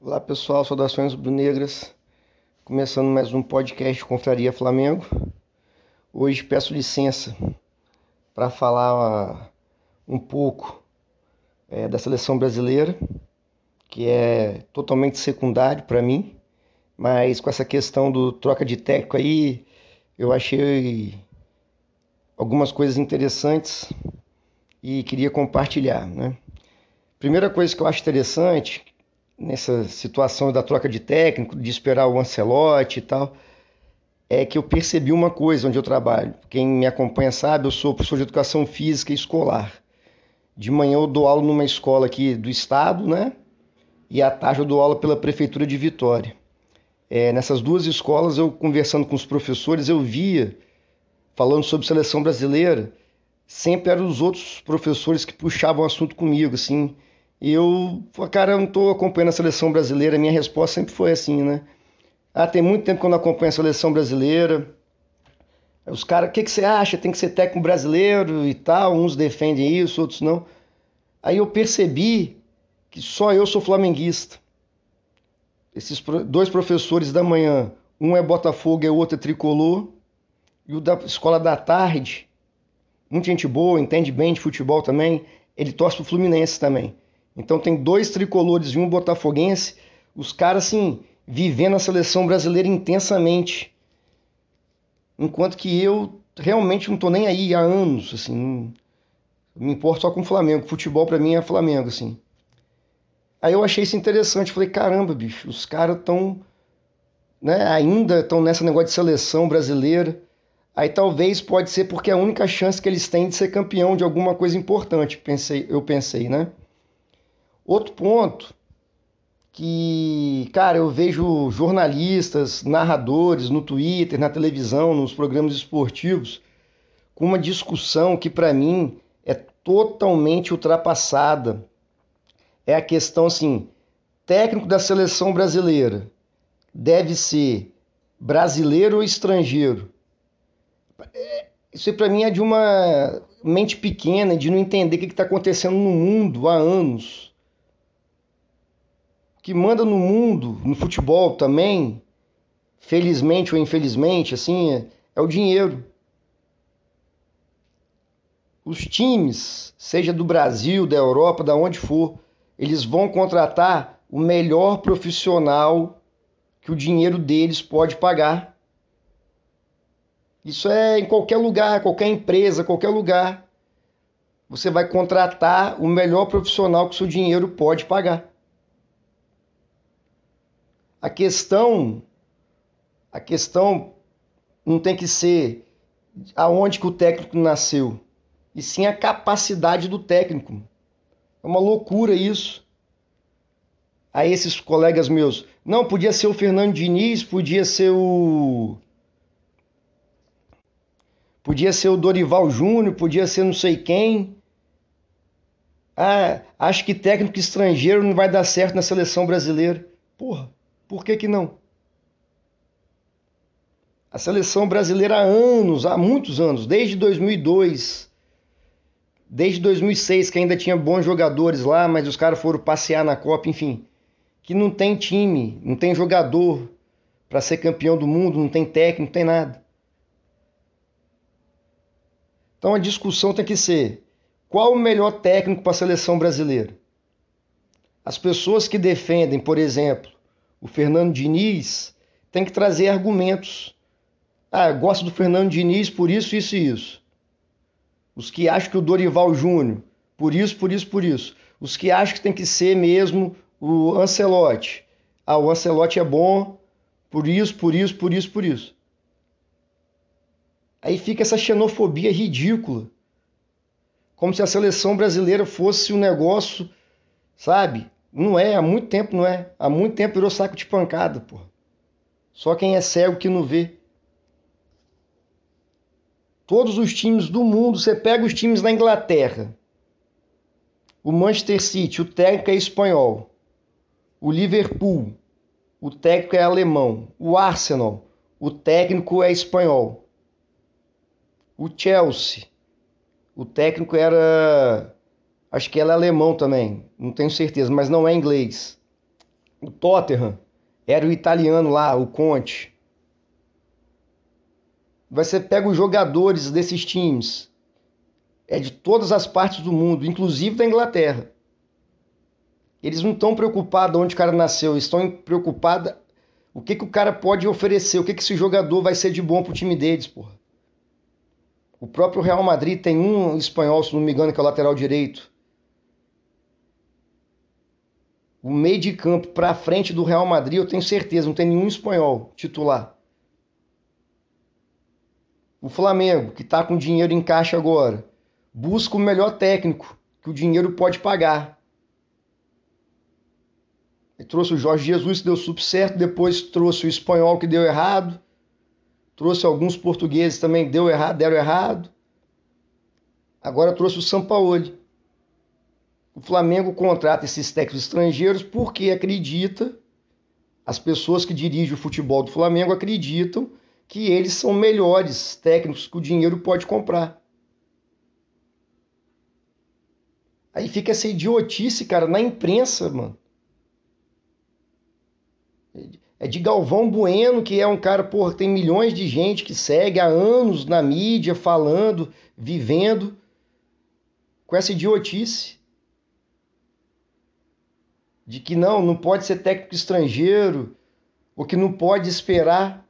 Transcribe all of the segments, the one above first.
Olá pessoal, saudações rubro-negras. Começando mais um podcast Confraria Flamengo. Hoje peço licença para falar um pouco é, da seleção brasileira, que é totalmente secundário para mim, mas com essa questão do troca de técnico aí, eu achei algumas coisas interessantes e queria compartilhar, né? Primeira coisa que eu acho interessante nessa situação da troca de técnico, de esperar o Ancelotti e tal, é que eu percebi uma coisa onde eu trabalho. Quem me acompanha sabe, eu sou professor de educação física escolar. De manhã eu dou aula numa escola aqui do estado, né? E à tarde eu dou aula pela prefeitura de Vitória. É, nessas duas escolas, eu conversando com os professores, eu via, falando sobre seleção brasileira, sempre eram os outros professores que puxavam o assunto comigo, assim, e eu, cara, eu não estou acompanhando a seleção brasileira. Minha resposta sempre foi assim, né? Ah, tem muito tempo que eu não acompanho a seleção brasileira. Os caras, o que, que você acha? Tem que ser técnico brasileiro e tal. Uns defendem isso, outros não. Aí eu percebi que só eu sou flamenguista. Esses dois professores da manhã, um é Botafogo e o outro é Tricolor. E o da escola da tarde, muita gente boa, entende bem de futebol também, ele torce pro Fluminense também. Então tem dois tricolores e um botafoguense, os caras assim, vivendo a seleção brasileira intensamente. Enquanto que eu realmente não tô nem aí há anos, assim, não, me importo só com o Flamengo. Futebol para mim é Flamengo, assim. Aí eu achei isso interessante, falei, caramba, bicho, os caras estão né, ainda estão nessa negócio de seleção brasileira. Aí talvez pode ser porque é a única chance que eles têm de ser campeão de alguma coisa importante, pensei, eu pensei, né? Outro ponto que, cara, eu vejo jornalistas, narradores no Twitter, na televisão, nos programas esportivos, com uma discussão que para mim é totalmente ultrapassada. É a questão assim, técnico da seleção brasileira deve ser brasileiro ou estrangeiro? Isso para mim é de uma mente pequena, de não entender o que está acontecendo no mundo há anos que manda no mundo, no futebol também, felizmente ou infelizmente, assim, é, é o dinheiro. Os times, seja do Brasil, da Europa, da onde for, eles vão contratar o melhor profissional que o dinheiro deles pode pagar. Isso é em qualquer lugar, qualquer empresa, qualquer lugar. Você vai contratar o melhor profissional que o seu dinheiro pode pagar. A questão, a questão não tem que ser aonde que o técnico nasceu, e sim a capacidade do técnico. É uma loucura isso. A esses colegas meus, não, podia ser o Fernando Diniz, podia ser o podia ser o Dorival Júnior, podia ser não sei quem. Ah, acho que técnico estrangeiro não vai dar certo na seleção brasileira. Porra. Por que, que não? A seleção brasileira há anos, há muitos anos, desde 2002, desde 2006, que ainda tinha bons jogadores lá, mas os caras foram passear na Copa, enfim, que não tem time, não tem jogador para ser campeão do mundo, não tem técnico, não tem nada. Então a discussão tem que ser: qual o melhor técnico para a seleção brasileira? As pessoas que defendem, por exemplo, o Fernando Diniz, tem que trazer argumentos. Ah, gosto do Fernando Diniz por isso, isso e isso. Os que acham que o Dorival Júnior, por isso, por isso, por isso. Os que acham que tem que ser mesmo o Ancelotti. Ah, o Ancelotti é bom por isso, por isso, por isso, por isso. Aí fica essa xenofobia ridícula. Como se a seleção brasileira fosse um negócio, sabe? Não é, há muito tempo não é. Há muito tempo virou saco de pancada, pô. Só quem é cego que não vê. Todos os times do mundo, você pega os times da Inglaterra. O Manchester City, o técnico é espanhol. O Liverpool, o técnico é alemão. O Arsenal, o técnico é espanhol. O Chelsea, o técnico era Acho que ela é alemão também, não tenho certeza, mas não é inglês. o Tottenham era o italiano lá, o Conte. Você pega os jogadores desses times, é de todas as partes do mundo, inclusive da Inglaterra. Eles não estão preocupados onde o cara nasceu, estão preocupados o que, que o cara pode oferecer, o que, que esse jogador vai ser de bom pro time deles, porra. O próprio Real Madrid tem um espanhol, se não me engano, que é o lateral direito. O meio de campo para frente do Real Madrid, eu tenho certeza, não tem nenhum espanhol titular. O Flamengo, que está com dinheiro em caixa agora, busca o melhor técnico que o dinheiro pode pagar. Ele trouxe o Jorge Jesus, que deu super certo, depois trouxe o espanhol, que deu errado. Trouxe alguns portugueses também, deu errado, deram errado. Agora trouxe o Sampaoli. O Flamengo contrata esses técnicos estrangeiros porque acredita, as pessoas que dirigem o futebol do Flamengo acreditam que eles são melhores técnicos que o dinheiro pode comprar. Aí fica essa idiotice, cara, na imprensa, mano. É de Galvão Bueno, que é um cara, porra, tem milhões de gente que segue há anos na mídia, falando, vivendo, com essa idiotice. De que não, não pode ser técnico estrangeiro, ou que não pode esperar.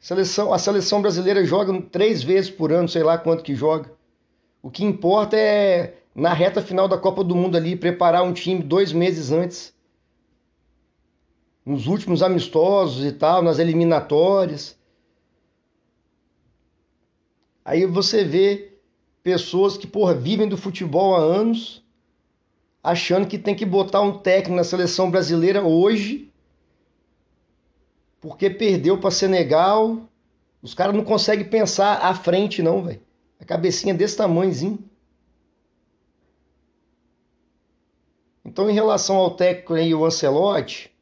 Seleção, a seleção brasileira joga três vezes por ano, sei lá quanto que joga. O que importa é, na reta final da Copa do Mundo ali, preparar um time dois meses antes nos últimos amistosos e tal, nas eliminatórias. Aí você vê pessoas que, porra, vivem do futebol há anos, achando que tem que botar um técnico na seleção brasileira hoje, porque perdeu para Senegal. Os caras não conseguem pensar à frente, não, velho. A cabecinha desse tamanhozinho. Então, em relação ao técnico aí, o Ancelotti,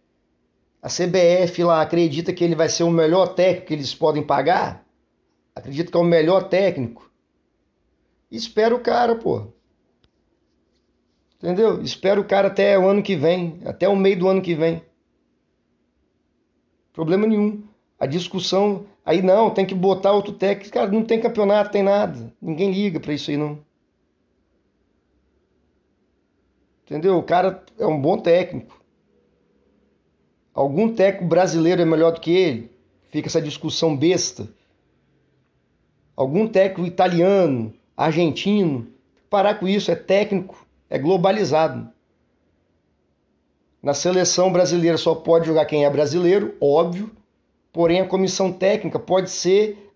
a CBF lá acredita que ele vai ser o melhor técnico que eles podem pagar? Acredita que é o melhor técnico? Espera o cara, pô. Entendeu? Espera o cara até o ano que vem, até o meio do ano que vem. Problema nenhum. A discussão aí não, tem que botar outro técnico. Cara, não tem campeonato, tem nada. Ninguém liga para isso aí não. Entendeu? O cara é um bom técnico. Algum técnico brasileiro é melhor do que ele? Fica essa discussão besta. Algum técnico italiano, argentino? Parar com isso, é técnico, é globalizado. Na seleção brasileira só pode jogar quem é brasileiro, óbvio, porém a comissão técnica pode ser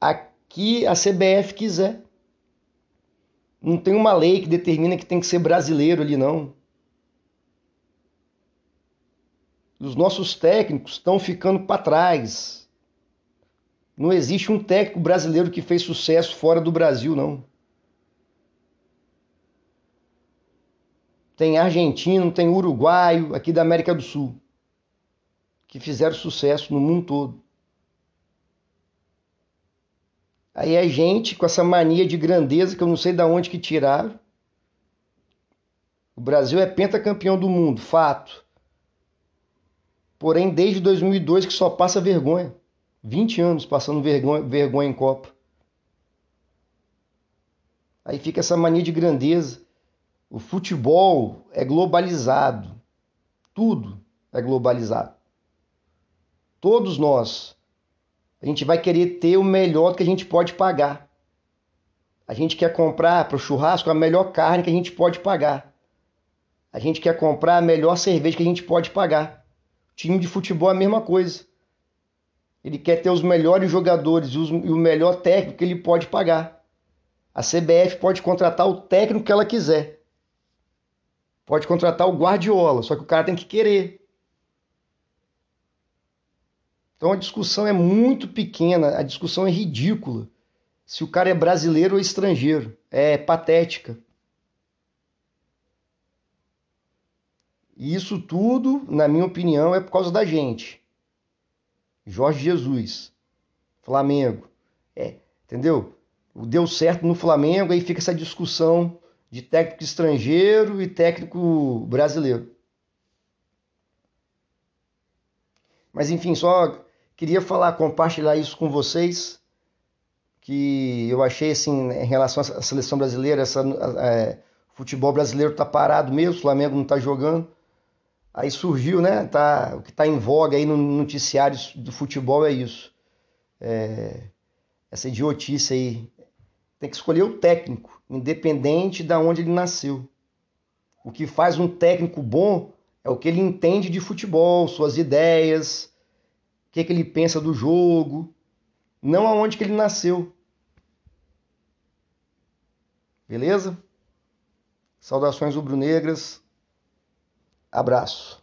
a que a CBF quiser. Não tem uma lei que determina que tem que ser brasileiro ali, não. os nossos técnicos estão ficando para trás. Não existe um técnico brasileiro que fez sucesso fora do Brasil, não. Tem argentino, tem uruguaio aqui da América do Sul que fizeram sucesso no mundo todo. Aí a gente com essa mania de grandeza que eu não sei de onde que tiraram. O Brasil é pentacampeão do mundo, fato. Porém, desde 2002 que só passa vergonha. 20 anos passando vergonha, vergonha em Copa. Aí fica essa mania de grandeza. O futebol é globalizado. Tudo é globalizado. Todos nós. A gente vai querer ter o melhor que a gente pode pagar. A gente quer comprar para o churrasco a melhor carne que a gente pode pagar. A gente quer comprar a melhor cerveja que a gente pode pagar. Time de futebol é a mesma coisa. Ele quer ter os melhores jogadores e, o melhor técnico que ele pode pagar. A CBF pode contratar o técnico que ela quiser. Pode contratar o Guardiola, só que o cara tem que querer. Então a discussão é muito pequena, a discussão é ridícula. Se o cara é brasileiro ou estrangeiro, é patética. E isso tudo, na minha opinião, é por causa da gente. Jorge Jesus, Flamengo. É, entendeu? Deu certo no Flamengo, aí fica essa discussão de técnico estrangeiro e técnico brasileiro. Mas enfim, só queria falar, compartilhar isso com vocês, que eu achei assim, em relação à seleção brasileira, essa, é, futebol brasileiro tá parado mesmo, o Flamengo não tá jogando. Aí surgiu, né? Tá, o que está em voga aí no noticiário do futebol é isso. É, essa idiotice aí. Tem que escolher o técnico, independente de onde ele nasceu. O que faz um técnico bom é o que ele entende de futebol, suas ideias, o que, que ele pensa do jogo, não aonde que ele nasceu. Beleza? Saudações rubro-negras. Abraço.